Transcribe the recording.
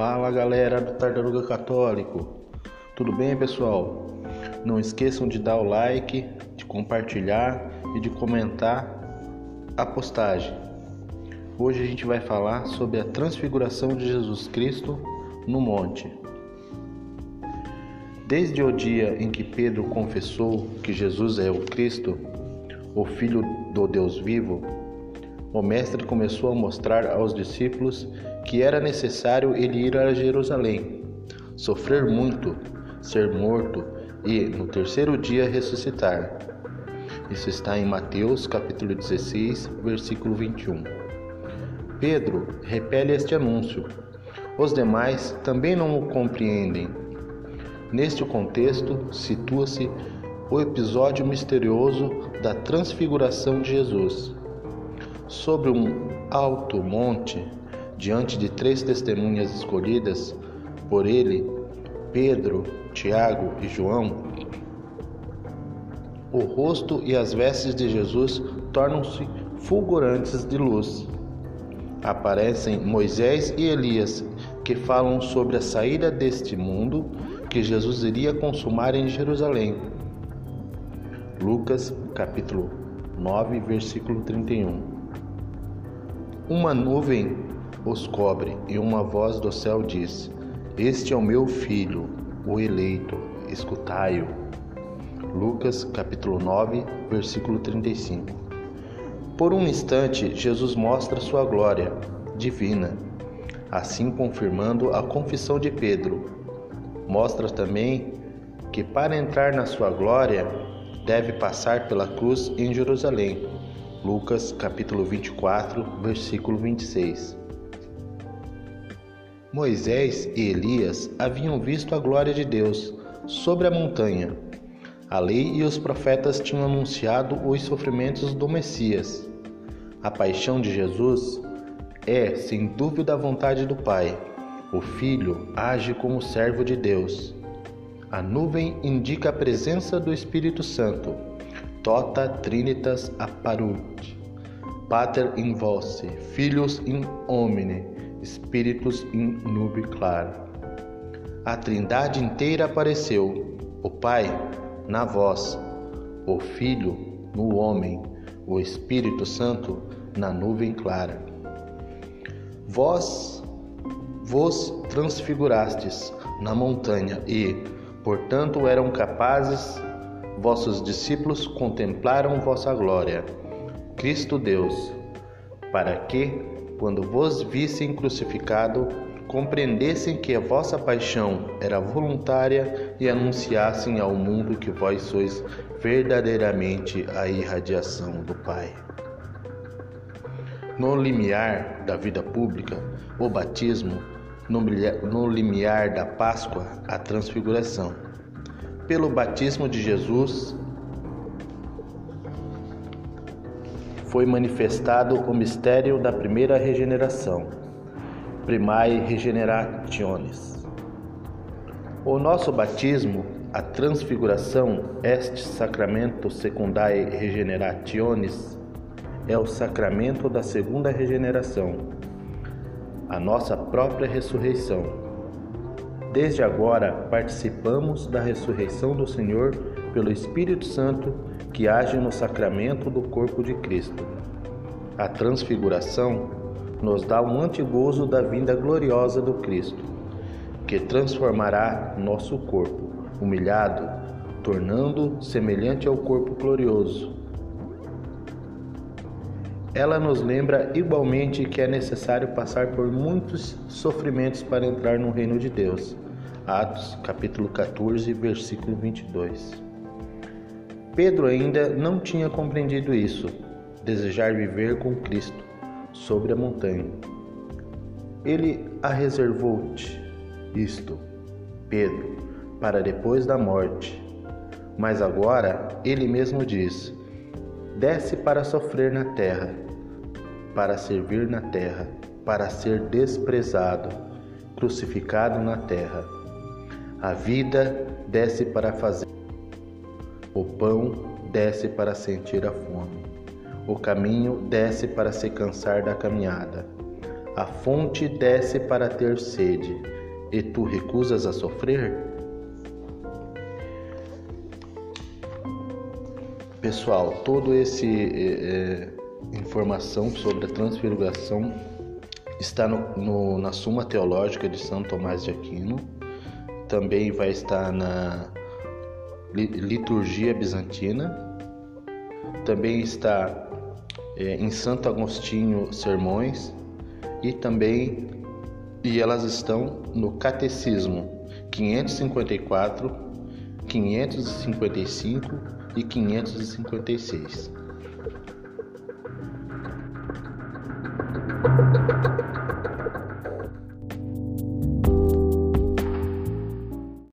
Fala galera do Tartaruga Católico, tudo bem pessoal? Não esqueçam de dar o like, de compartilhar e de comentar a postagem. Hoje a gente vai falar sobre a transfiguração de Jesus Cristo no monte. Desde o dia em que Pedro confessou que Jesus é o Cristo, o Filho do Deus vivo, o Mestre começou a mostrar aos discípulos que era necessário ele ir a Jerusalém, sofrer muito, ser morto e no terceiro dia ressuscitar. Isso está em Mateus capítulo 16, versículo 21. Pedro repele este anúncio. Os demais também não o compreendem. Neste contexto, situa-se o episódio misterioso da transfiguração de Jesus. Sobre um alto monte, diante de três testemunhas escolhidas por ele, Pedro, Tiago e João, o rosto e as vestes de Jesus tornam-se fulgurantes de luz. Aparecem Moisés e Elias, que falam sobre a saída deste mundo que Jesus iria consumar em Jerusalém. Lucas, capítulo 9, versículo 31. Uma nuvem os cobre, e uma voz do céu diz: Este é o meu filho, o eleito, escutai-o. Lucas capítulo 9, versículo 35. Por um instante, Jesus mostra sua glória divina, assim confirmando a confissão de Pedro. Mostra também que para entrar na sua glória deve passar pela cruz em Jerusalém. Lucas capítulo 24, versículo 26. Moisés e Elias haviam visto a glória de Deus sobre a montanha. A lei e os profetas tinham anunciado os sofrimentos do Messias. A paixão de Jesus é, sem dúvida, a vontade do Pai. O Filho age como servo de Deus. A nuvem indica a presença do Espírito Santo. Tota trinitas apparunt. Pater in voce, Filius in homine espíritos in nube clara. A Trindade inteira apareceu: o Pai na voz, o Filho no homem, o Espírito Santo na nuvem clara. Vós vos transfigurastes na montanha e, portanto, eram capazes, vossos discípulos contemplaram vossa glória. Cristo Deus, para que quando vos vissem crucificado, compreendessem que a vossa paixão era voluntária e anunciassem ao mundo que vós sois verdadeiramente a irradiação do Pai. No limiar da vida pública, o batismo, no limiar da Páscoa, a transfiguração. Pelo batismo de Jesus, foi manifestado o mistério da primeira regeneração, primae regenerationis. O nosso batismo, a transfiguração, este sacramento secundae regenerationis, é o sacramento da segunda regeneração, a nossa própria ressurreição. Desde agora participamos da ressurreição do Senhor pelo Espírito Santo que age no sacramento do corpo de Cristo. A transfiguração nos dá um antigozo da vinda gloriosa do Cristo, que transformará nosso corpo humilhado, tornando semelhante ao corpo glorioso. Ela nos lembra igualmente que é necessário passar por muitos sofrimentos para entrar no reino de Deus. Atos, capítulo 14, versículo 22. Pedro ainda não tinha compreendido isso, desejar viver com Cristo sobre a montanha. Ele a reservou-te, isto, Pedro, para depois da morte. Mas agora ele mesmo diz: desce para sofrer na terra, para servir na terra, para ser desprezado, crucificado na terra. A vida desce para fazer o pão desce para sentir a fome. O caminho desce para se cansar da caminhada. A fonte desce para ter sede. e tu recusas a sofrer? Pessoal, todo esse é, informação sobre a transfiguração está no, no, na Suma Teológica de São Tomás de Aquino, também vai estar na Liturgia Bizantina, também está é, em Santo Agostinho Sermões e também e elas estão no Catecismo 554, 555 e 556.